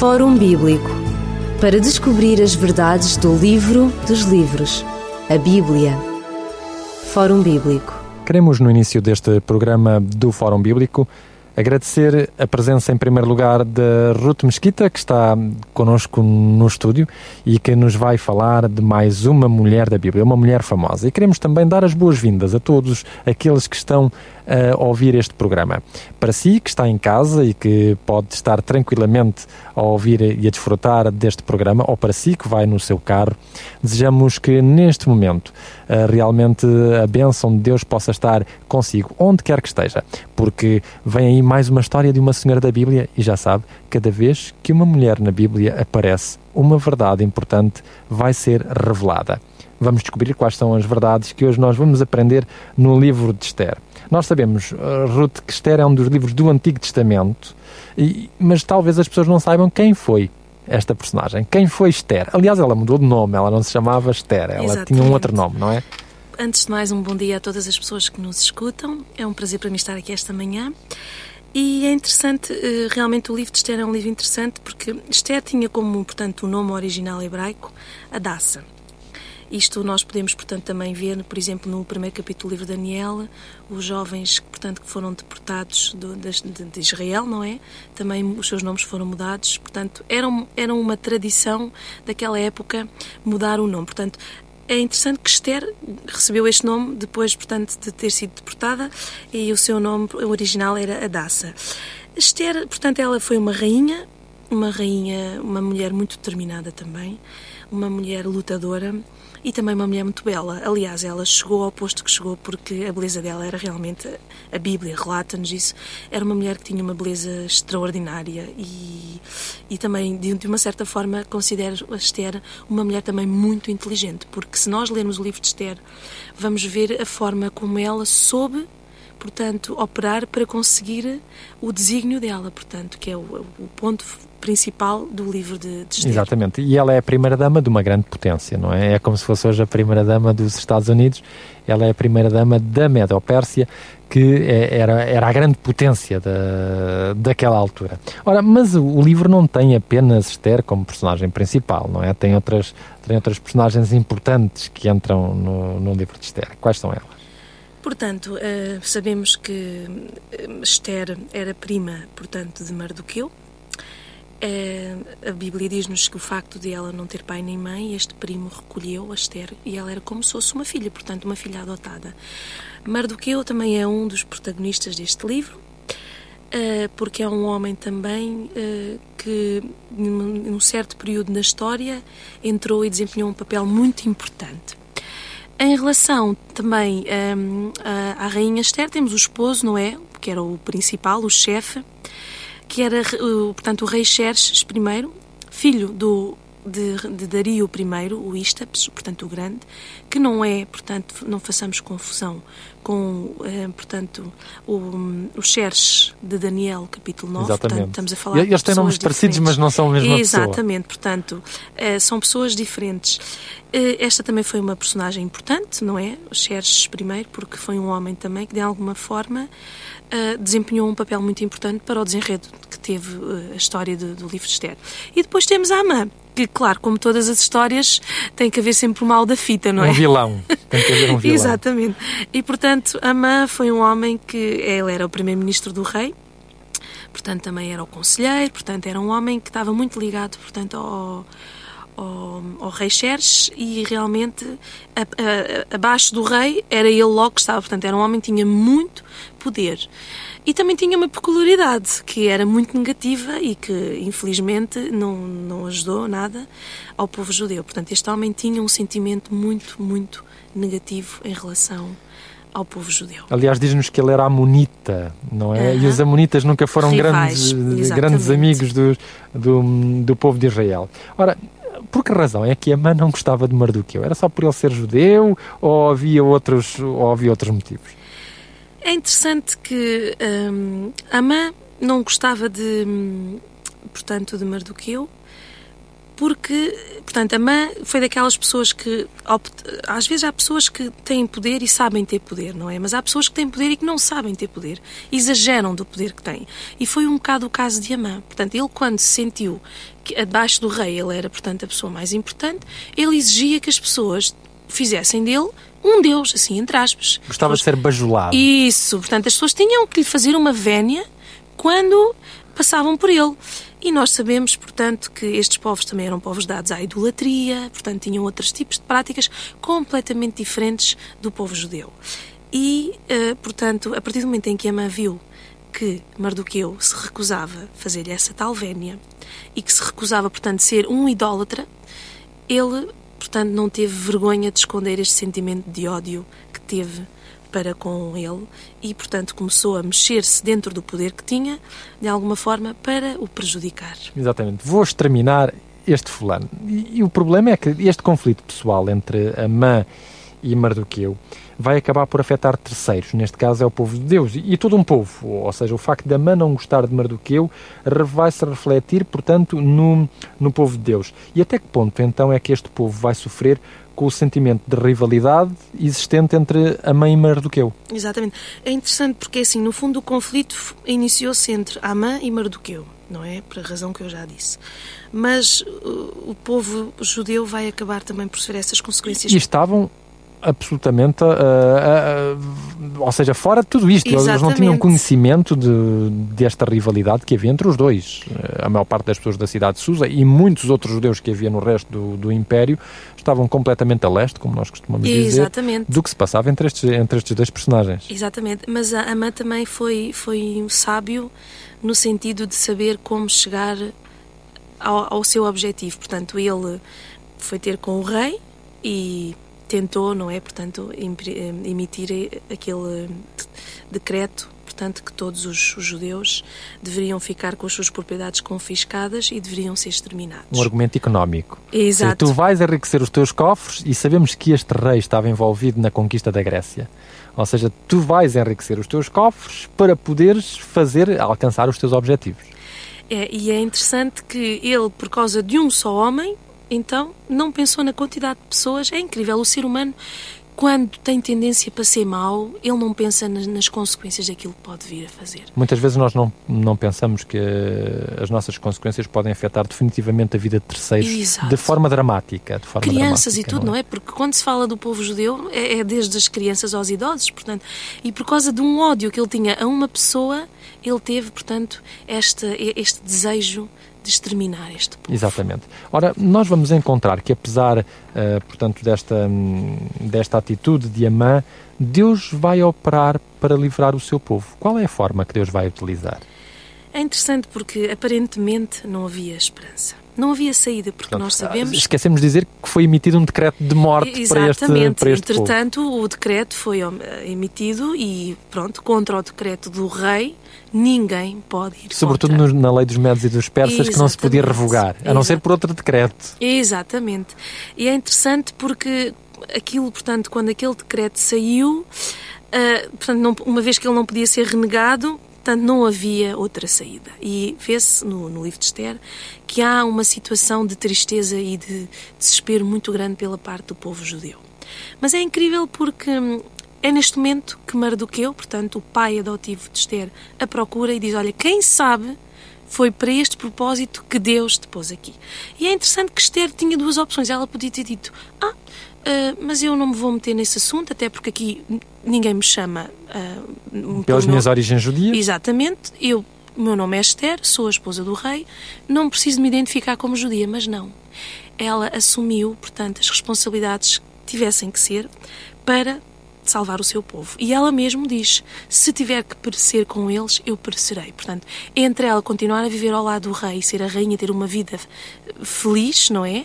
Fórum Bíblico para descobrir as verdades do livro dos livros, a Bíblia. Fórum Bíblico. Queremos, no início deste programa do Fórum Bíblico, agradecer a presença, em primeiro lugar, da Ruth Mesquita, que está connosco no estúdio e que nos vai falar de mais uma mulher da Bíblia, uma mulher famosa. E queremos também dar as boas-vindas a todos aqueles que estão a ouvir este programa. Para si, que está em casa e que pode estar tranquilamente a ouvir e a desfrutar deste programa, ou para si que vai no seu carro, desejamos que neste momento eh, realmente a bênção de Deus possa estar consigo, onde quer que esteja, porque vem aí mais uma história de uma senhora da Bíblia e já sabe, cada vez que uma mulher na Bíblia aparece, uma verdade importante vai ser revelada. Vamos descobrir quais são as verdades que hoje nós vamos aprender no livro de Esther. Nós sabemos, uh, Ruth, que Esther é um dos livros do Antigo Testamento, e, mas talvez as pessoas não saibam quem foi esta personagem. Quem foi Esther? Aliás, ela mudou de nome, ela não se chamava Esther, ela Exatamente. tinha um outro nome, não é? Antes de mais, um bom dia a todas as pessoas que nos escutam. É um prazer para mim estar aqui esta manhã. E é interessante, uh, realmente o livro de Esther é um livro interessante porque Esther tinha como, portanto, o nome original hebraico Adassa. Isto nós podemos, portanto, também ver, por exemplo, no primeiro capítulo do livro de Daniel, os jovens, portanto, que foram deportados do, de, de, Israel, não é? Também os seus nomes foram mudados, portanto, era, era uma tradição daquela época mudar o nome. Portanto, é interessante que Esther recebeu este nome depois, portanto, de ter sido deportada e o seu nome original era Adassa. Esther, portanto, ela foi uma rainha, uma rainha, uma mulher muito determinada também, uma mulher lutadora, e também uma mulher muito bela. Aliás, ela chegou ao posto que chegou porque a beleza dela era realmente. A Bíblia relata-nos isso. Era uma mulher que tinha uma beleza extraordinária e, e também, de, de uma certa forma, considero a Esther uma mulher também muito inteligente, porque se nós lermos o livro de Esther, vamos ver a forma como ela soube portanto, operar para conseguir o desígnio dela, portanto, que é o, o ponto principal do livro de, de Esther. Exatamente, e ela é a primeira-dama de uma grande potência, não é? É como se fosse hoje a primeira-dama dos Estados Unidos, ela é a primeira-dama da Medo-Pérsia, que é, era, era a grande potência da, daquela altura. Ora, mas o, o, livro não tem apenas Esther como personagem principal, não é? Tem outras, tem outras personagens importantes que entram no, no livro de Esther. Quais são elas? Portanto, uh, sabemos que eh, Esther era prima, portanto, de Mardoqueu. Uh, a Bíblia diz-nos que o facto de ela não ter pai nem mãe, este primo recolheu a Esther e ela era como se fosse uma filha, portanto, uma filha adotada. Mardoqueu também é um dos protagonistas deste livro, uh, porque é um homem também que, num certo período na história, entrou e desempenhou um papel muito importante. Em relação também à Rainha Esther, temos o esposo, não é? Que era o principal, o chefe, que era, portanto, o rei Xerxes I, filho do de, de Dario I, o Ístapes, portanto o grande, que não é, portanto, não façamos confusão com, eh, portanto, o, o Xerxes de Daniel, capítulo 9. Exatamente. Portanto, estamos a falar e, Eles têm nomes parecidos, mas não são a mesma Exatamente, pessoa. Exatamente, portanto, eh, são pessoas diferentes. Eh, esta também foi uma personagem importante, não é? O Xerxes I, porque foi um homem também que, de alguma forma, uh, desempenhou um papel muito importante para o desenredo que teve uh, a história do, do livro de Esther. E depois temos a Amã, que, claro, como todas as histórias, tem que haver sempre o mal da fita, não é? Um vilão. Tem que haver um vilão. Exatamente. E, portanto, Amã foi um homem que ele era o primeiro-ministro do rei, portanto, também era o conselheiro, portanto, era um homem que estava muito ligado, portanto, ao ao, ao rei Xerxes e realmente a, a, abaixo do rei era ele logo que estava, portanto era um homem que tinha muito poder. E também tinha uma peculiaridade que era muito negativa e que infelizmente não, não ajudou nada ao povo judeu. Portanto, este homem tinha um sentimento muito, muito negativo em relação ao povo judeu. Aliás, diz-nos que ele era amonita, não é? E os amonitas nunca foram Rivais, grandes, grandes amigos do, do, do povo de Israel. Ora, por que razão é que Amã não gostava de Mardoqueu? Era só por ele ser judeu ou havia outros, ou havia outros motivos? É interessante que um, Amã não gostava de, portanto, de Mardoqueu porque, portanto, a mãe foi daquelas pessoas que, às vezes há pessoas que têm poder e sabem ter poder, não é? Mas há pessoas que têm poder e que não sabem ter poder, exageram do poder que têm. E foi um bocado o caso de Amã. Portanto, ele quando se sentiu que abaixo do rei ele era, portanto, a pessoa mais importante, ele exigia que as pessoas fizessem dele um Deus, assim, entre aspas. Gostava de ser bajulado. Isso, portanto, as pessoas tinham que lhe fazer uma vénia quando passavam por ele. E nós sabemos, portanto, que estes povos também eram povos dados à idolatria, portanto, tinham outros tipos de práticas completamente diferentes do povo judeu. E, uh, portanto, a partir do momento em que Amã viu que Mardoqueu se recusava a fazer-lhe essa tal vénia e que se recusava, portanto, ser um idólatra, ele, portanto, não teve vergonha de esconder este sentimento de ódio que teve para com ele e, portanto, começou a mexer-se dentro do poder que tinha, de alguma forma, para o prejudicar. Exatamente. Vou exterminar este fulano. E, e o problema é que este conflito pessoal entre Amã e Mardoqueu vai acabar por afetar terceiros, neste caso é o povo de Deus, e, e todo um povo, ou seja, o facto de Amã não gostar de Mardoqueu vai-se refletir, portanto, no, no povo de Deus. E até que ponto, então, é que este povo vai sofrer com o sentimento de rivalidade existente entre Amã e Mardoqueu. Exatamente. É interessante porque, assim, no fundo, o conflito iniciou-se entre Amã e Mardoqueu, não é? Por a razão que eu já disse. Mas uh, o povo judeu vai acabar também por sofrer essas consequências. E estavam absolutamente, uh, uh, ou seja, fora de tudo isto. Exatamente. Eles não tinham conhecimento de, desta rivalidade que havia entre os dois. A maior parte das pessoas da cidade de Susa e muitos outros judeus que havia no resto do, do Império estavam completamente a leste, como nós costumamos Exatamente. dizer, do que se passava entre estes, entre estes dois personagens. Exatamente, mas a Amã também foi, foi um sábio no sentido de saber como chegar ao, ao seu objetivo. Portanto, ele foi ter com o rei e tentou, não é, portanto, eh, emitir aquele decreto, portanto, que todos os, os, judeus deveriam ficar com as suas propriedades confiscadas e deveriam ser exterminados. Um argumento económico. Exato. tu vais enriquecer os teus cofres e sabemos que este rei estava envolvido na conquista da Grécia. Ou seja, tu vais enriquecer os teus cofres para poderes fazer, alcançar os teus objetivos. É, e é interessante que ele, por causa de um só homem, então não pensou na quantidade de pessoas. É incrível, o ser humano, quando tem tendência para ser mau, ele não pensa nas, nas consequências daquilo que pode vir a fazer. Muitas vezes nós não, não pensamos que as nossas consequências podem afetar definitivamente a vida de terceiros Exato. de forma dramática. De forma crianças dramática, e tudo, não é? não é? Porque quando se fala do povo judeu, é, é desde as crianças aos idosos, portanto, e por causa de um ódio que ele tinha a uma pessoa, ele teve, portanto, este, este desejo de exterminar este povo. Exatamente. Ora, nós vamos encontrar que apesar, uh, portanto, desta, desta atitude de Amã, Deus vai operar para livrar o seu povo. Qual é a forma que Deus vai utilizar? É interessante porque aparentemente não havia esperança. Não havia saída, porque Portanto, nós sabemos. Esquecemos de dizer que foi emitido um decreto de morte Exatamente. para este, para este Entretanto, povo. o decreto foi emitido e, pronto, contra o decreto do rei, ninguém pode ir Sobretudo contra. na lei dos Medos e dos Persas, Exatamente. que não se podia revogar, a não ser por outro decreto. Exatamente. E é interessante porque aquilo, portanto, quando aquele decreto saiu, uh, portanto, não, uma vez que ele não podia ser renegado, portanto, não havia outra saída. E vê-se no, no, livro de Esther que há uma situação de tristeza e de desespero muito grande pela parte do povo judeu. Mas é incrível porque hum, é neste momento que Mardoqueu, portanto, o pai adotivo de Esther, a procura e diz: Olha, quem sabe foi para este propósito que Deus te pôs aqui. E é interessante que Esther tinha duas opções. Ela podia ter dito: Ah, Uh, mas eu não me vou meter nesse assunto, até porque aqui ninguém me chama. Uh, Pelas minhas origens judias? Exatamente. Eu, meu nome é Esther, sou a esposa do rei, não preciso me identificar como judia, mas não. Ela assumiu, portanto, as responsabilidades que tivessem que ser para salvar o seu povo. E ela mesmo diz: se tiver que perecer com eles, eu perecerei. Portanto, entre ela continuar a viver ao lado do rei, ser a rainha, ter uma vida feliz, não é?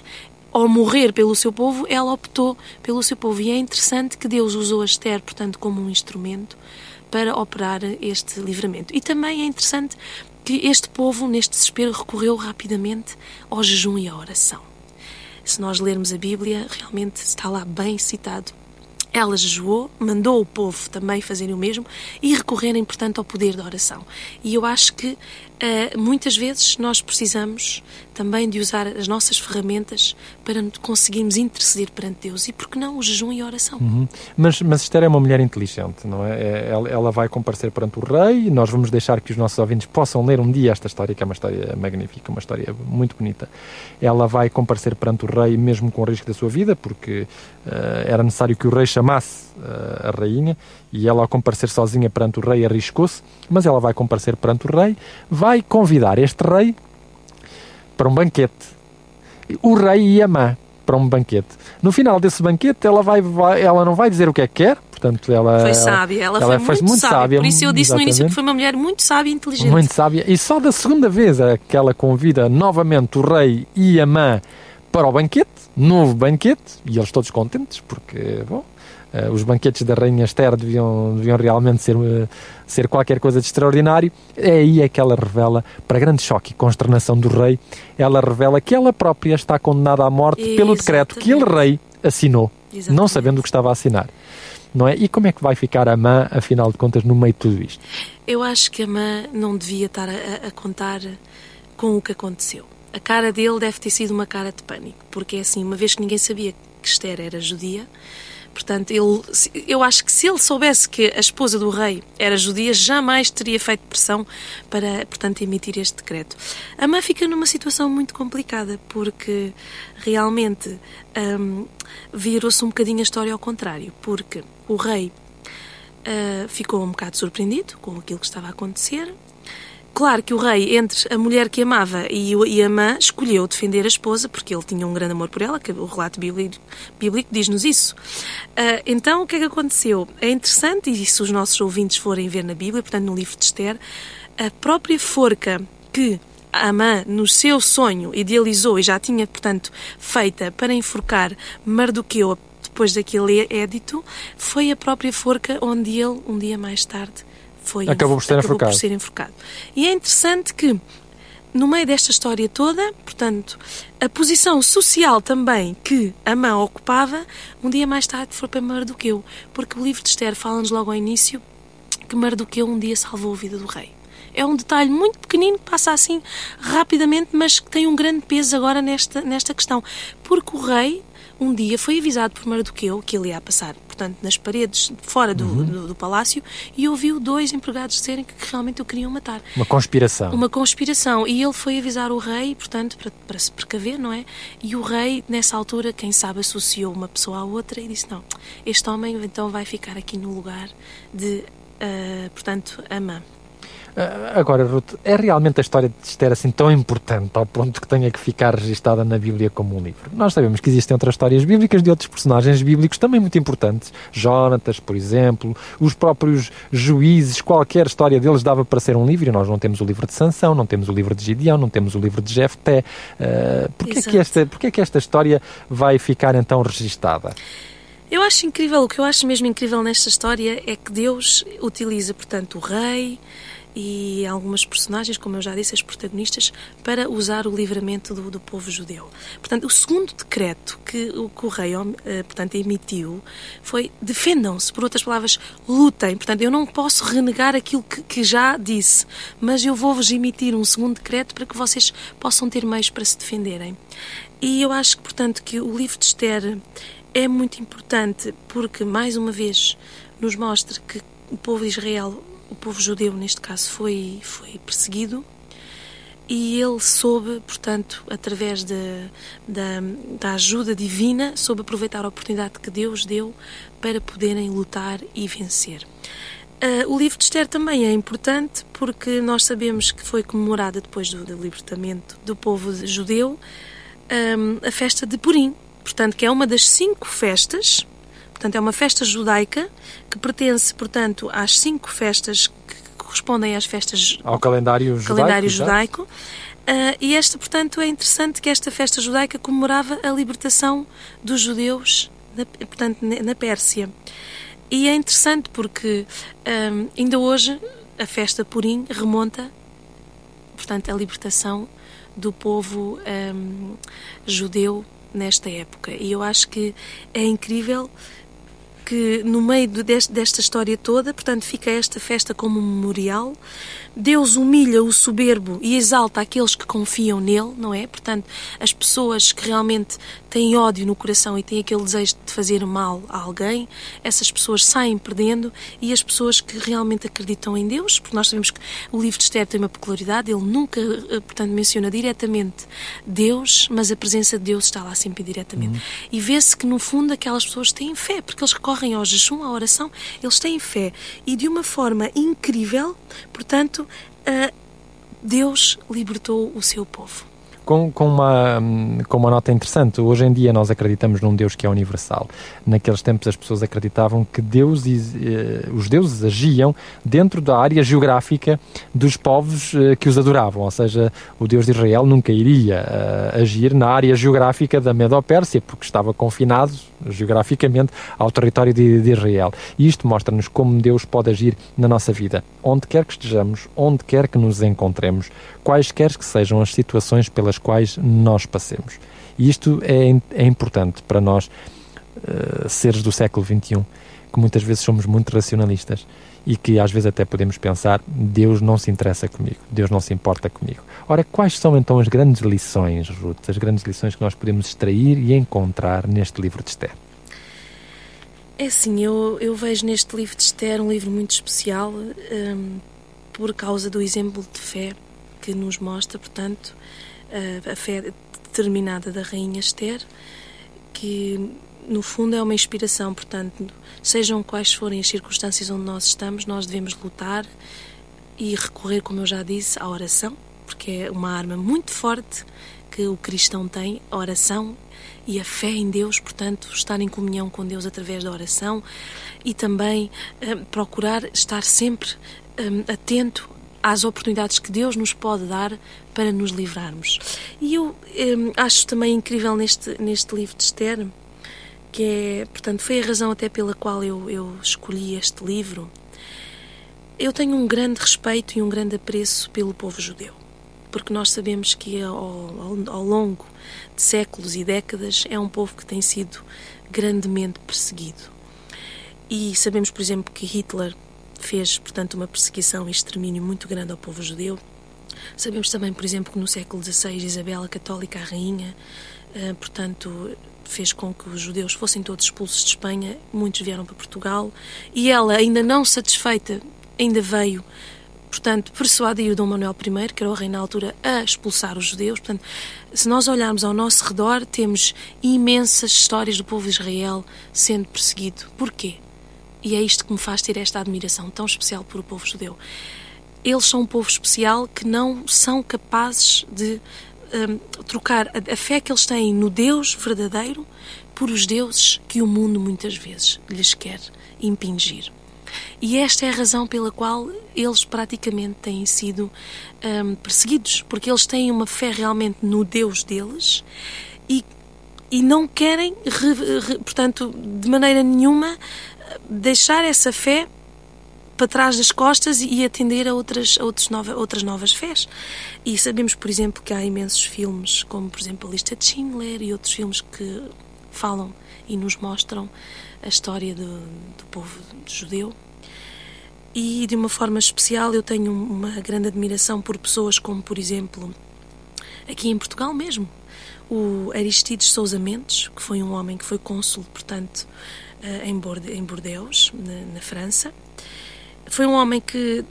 ao morrer pelo seu povo, ela optou pelo seu povo. E é interessante que Deus usou a Esther, portanto, como um instrumento para operar este livramento. E também é interessante que este povo, neste desespero, recorreu rapidamente ao jejum e à oração. Se nós lermos a Bíblia, realmente está lá bem citado ela jejuou, mandou o povo também fazerem o mesmo e recorrerem, portanto, ao poder da oração. E eu acho que uh, muitas vezes nós precisamos também de usar as nossas ferramentas para conseguirmos interceder perante Deus. E por que não o jejum e a oração? Uhum. Mas, mas Esther é uma mulher inteligente, não é? é ela, ela, vai comparecer perante o rei, nós vamos deixar que os nossos ouvintes possam ler um dia esta história, que é uma história magnífica, uma história muito bonita. Ela vai comparecer perante o rei, mesmo com o risco da sua vida, porque uh, era necessário que o rei chamasse uh, a rainha, e ela, ao comparecer sozinha perante o rei, arriscou-se, mas ela vai comparecer perante o rei, vai convidar este rei para um banquete. O rei e a mãe para um banquete. No final desse banquete, ela, vai, vai, ela não vai dizer o que é que quer, portanto, ela. Foi sábia, ela, ela foi, muito, muito sábia. sábia. Por isso eu disse exatamente. no início que foi uma mulher muito sábia e inteligente. Muito sábia. E só da segunda vez é que ela convida novamente o rei e a mãe para o banquete, novo banquete, e eles todos contentes, porque, bom, os banquetes da Rainha Esther deviam, deviam realmente ser, uh, ser qualquer coisa de extraordinário. É aí é que ela revela, para grande choque e consternação do rei, ela revela que ela própria está condenada à morte Exatamente. pelo decreto que ele, rei, assinou, Exatamente. não sabendo o que estava a assinar. Não é? E como é que vai ficar a mãe, afinal de contas, no meio de tudo isto? Eu acho que a mãe não devia estar a, a contar com o que aconteceu. A cara dele deve ter sido uma cara de pânico, porque é assim, uma vez que ninguém sabia que Esther era judia, Portanto, ele, eu acho que se ele soubesse que a esposa do rei era judia, jamais teria feito pressão para, portanto, emitir este decreto. A mãe fica numa situação muito complicada, porque realmente um, virou-se um bocadinho a história ao contrário, porque o rei uh, ficou um bocado surpreendido com aquilo que estava a acontecer, Claro que o rei, entre a mulher que amava e, a mãe, escolheu defender a esposa porque ele tinha um grande amor por ela, que o relato bíblico, bíblico diz-nos isso. Uh, então, o que é que aconteceu? É interessante, e se os nossos ouvintes forem ver na Bíblia, portanto, no livro de Esther, a própria forca que Amã, no seu sonho, idealizou e já tinha, portanto, feita para enforcar Mardoqueu depois daquele édito, foi a própria forca onde ele, um dia mais tarde, foi acabou por ser, acabou enforcado. por ser enforcado. E é interessante que no meio desta história toda, portanto, a posição social também que a mãe ocupava, um dia mais tarde foi para Mardoqueu, porque o livro de Esther fala-nos logo ao início que Mardoqueu um dia salvou a vida do rei. É um detalhe muito pequenino que passa assim rapidamente, mas que tem um grande peso agora nesta, nesta questão. Porque o rei, um dia, foi avisado por Mardoqueu que ele ia passar portanto, nas paredes fora do, uhum. do, do, palácio, e ouviu dois empregados dizerem que realmente o queriam matar. Uma conspiração. Uma conspiração. E ele foi avisar o rei, portanto, para, para se precaver, não é? E o rei, nessa altura, quem sabe, associou uma pessoa à outra e disse: não, este homem então vai ficar aqui no lugar de, uh, portanto, Amã. Ah, agora, Ruth, é realmente a história de Esther assim tão importante ao ponto que tenha que ficar registada na Bíblia como um livro? Nós sabemos que existem outras histórias bíblicas de outros personagens bíblicos também muito importantes. Jonatas, por exemplo, os próprios juízes, qualquer história deles dava para ser um livro e nós não temos o livro de Sansão, não temos o livro de Gideão, não temos o livro de Jefté. Uh, porquê, que esta, porquê é que esta história vai ficar então registada? Eu acho incrível, o que eu acho mesmo incrível nesta história é que Deus utiliza, portanto, o rei, e algumas personagens, como eu já disse, as protagonistas, para usar o livramento do, do povo judeu. Portanto, o segundo decreto que que o rei eh, portanto, emitiu foi defendam-se, por outras palavras, lutem. Portanto, eu não posso renegar aquilo que, que já disse, mas eu vou-vos emitir um segundo decreto para que vocês possam ter meios para se defenderem. E eu acho portanto, que o livro de Esther é muito importante porque, mais uma vez, nos mostra que o povo de Israel o povo judeu, neste caso, foi, foi perseguido e ele soube, portanto, através de, da, da ajuda divina, soube aproveitar a oportunidade que Deus deu para poderem lutar e vencer. Uh, o livro de Esther também é importante porque nós sabemos que foi comemorada depois do, do libertamento do povo judeu um, a festa de Purim, portanto, que é uma das cinco festas Portanto, é uma festa judaica que pertence, portanto, às cinco festas que correspondem às festas ao calendário judaico. Calendário judaico. Uh, e esta, portanto, é interessante que esta festa judaica comemorava a libertação dos judeus, na, portanto, na Pérsia. E é interessante porque um, ah, ainda hoje a festa Purim remonta, portanto, à libertação do povo um, judeu nesta época. E eu acho que é incrível que no meio deste, desta história toda, portanto, fica esta festa como memorial. Deus humilha o soberbo e exalta aqueles que confiam nele, não é? Portanto, as pessoas que realmente têm ódio no coração e têm aquele desejo de fazer mal a alguém, essas pessoas saem perdendo e as pessoas que realmente acreditam em Deus, porque nós sabemos que o livro de Esther tem uma peculiaridade, ele nunca, eh, portanto, menciona diretamente Deus, mas a presença de Deus está lá sempre diretamente. Uhum. E vê-se que, no fundo, aquelas pessoas têm fé, porque eles recorrem ao jejum, à oração, eles têm fé. E de uma forma incrível, portanto, Deus libertou o seu povo com, com, uma, com uma nota interessante. Hoje em dia nós acreditamos num Deus que é universal. Naqueles tempos as pessoas acreditavam que Deus, eh, os deuses agiam dentro da área geográfica dos povos eh, que os adoravam. Ou seja, o Deus de Israel nunca iria uh, agir na área geográfica da Medo-Pérsia, porque estava confinado geograficamente ao território de, de Israel. E isto mostra-nos como Deus pode agir na nossa vida, onde quer que estejamos, onde quer que nos encontremos, quaisquer que sejam as situações pelas quais nós passemos. E isto é, é importante para nós, uh, seres do século XXI, que muitas vezes somos muito racionalistas e que às vezes até podemos pensar: Deus não se interessa comigo, Deus não se importa comigo. Ora, quais são então as grandes lições, Ruth, as grandes lições que nós podemos extrair e encontrar neste livro de Esther? É assim, eu, eu vejo neste livro de Esther um livro muito especial um, por causa do exemplo de fé que nos mostra, portanto, a, fé determinada da Rainha Esther, que no fundo é uma inspiração, portanto, sejam quais forem as circunstâncias onde nós estamos, nós devemos lutar e recorrer, como eu já disse, à oração, porque é uma arma muito forte que o cristão tem, a oração e a fé em Deus, portanto, estar em comunhão com Deus através da oração e também eh, procurar estar sempre eh, atento às oportunidades que Deus nos pode dar para nos livrarmos. E eu hum, acho também incrível neste, neste livro de Esther, que é, portanto, foi a razão até pela qual eu, eu escolhi este livro. Eu tenho um grande respeito e um grande apreço pelo povo judeu, porque nós sabemos que ao, ao, longo de séculos e décadas é um povo que tem sido grandemente perseguido. E sabemos, por exemplo, que Hitler fez, portanto, uma perseguição e extermínio muito grande ao povo judeu. Sabemos também, por exemplo, que no século XVI Isabel a Católica, a rainha, eh, portanto, fez com que os judeus fossem todos expulsos de Espanha, muitos vieram para Portugal, e ela, ainda não satisfeita, ainda veio, portanto, persuadiu Dom Manuel I, que era o rei na altura, a expulsar os judeus. Portanto, se nós olharmos ao nosso redor, temos imensas histórias do povo de Israel sendo perseguido. Porquê? E é isto que me faz ter esta admiração tão especial por o povo judeu. Eles são um povo especial que não são capazes de um, trocar a, a fé que eles têm no Deus verdadeiro por os deuses que o mundo muitas vezes lhes quer impingir. E esta é a razão pela qual eles praticamente têm sido um, perseguidos, porque eles têm uma fé realmente no Deus deles e, e não querem, re, re, portanto, de maneira nenhuma, deixar essa fé para trás das costas e atender a outras, a outras, nova, outras novas fés. E sabemos, por exemplo, que há imensos filmes, como por exemplo a Lista de Schindler e outros filmes que falam e nos mostram a história do, do povo judeu. E de uma forma especial eu tenho uma grande admiração por pessoas como, por exemplo, aqui em Portugal mesmo, o Aristides Sousa Mendes, que foi um homem que foi cônsul, portanto, eh, em Bordeaux, na, na França. Foi um homem que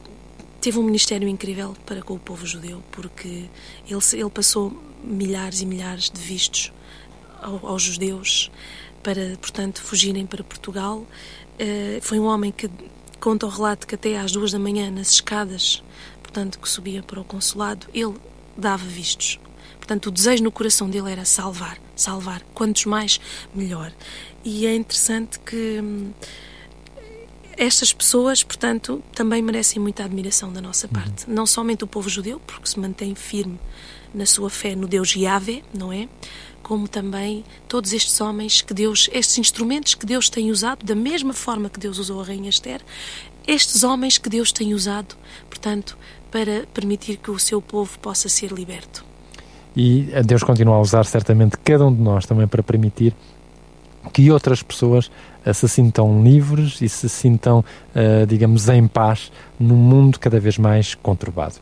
teve um ministério incrível para com o povo judeu, porque ele, ele passou milhares e milhares de vistos aos judeus para, portanto, fugirem para Portugal. Eh, foi um homem que conta o relato que até às duas da manhã, nas escadas, portanto, que subia para o consulado, ele dava vistos. Portanto, o desejo no coração dele era salvar, salvar. Quantos mais, melhor. E é interessante que hum, estas pessoas, portanto, também merecem muita admiração da nossa parte. Uhum. Não somente o povo judeu, porque se mantém firme na sua fé no Deus Yahvé, não é? Como também todos estes homens que Deus, estes instrumentos que Deus tem usado, da mesma forma que Deus usou a Rainha Esther, estes homens que Deus tem usado, portanto, para permitir que o seu povo possa ser liberto. E Deus continua a usar certamente cada um de nós também para permitir que outras pessoas uh, se sintam livres e se sintam, uh, digamos, em paz num mundo cada vez mais conturbado.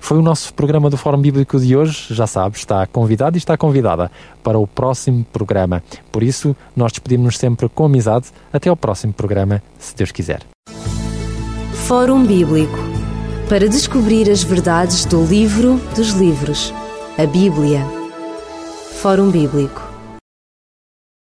Foi o nosso programa do Fórum Bíblico de hoje. Já sabe, está convidado e está convidada para o próximo programa. Por isso, nós despedimos-nos sempre com amizade. Até ao próximo programa, se Deus quiser. Fórum Bíblico para descobrir as verdades do livro dos livros, a Bíblia. Fórum Bíblico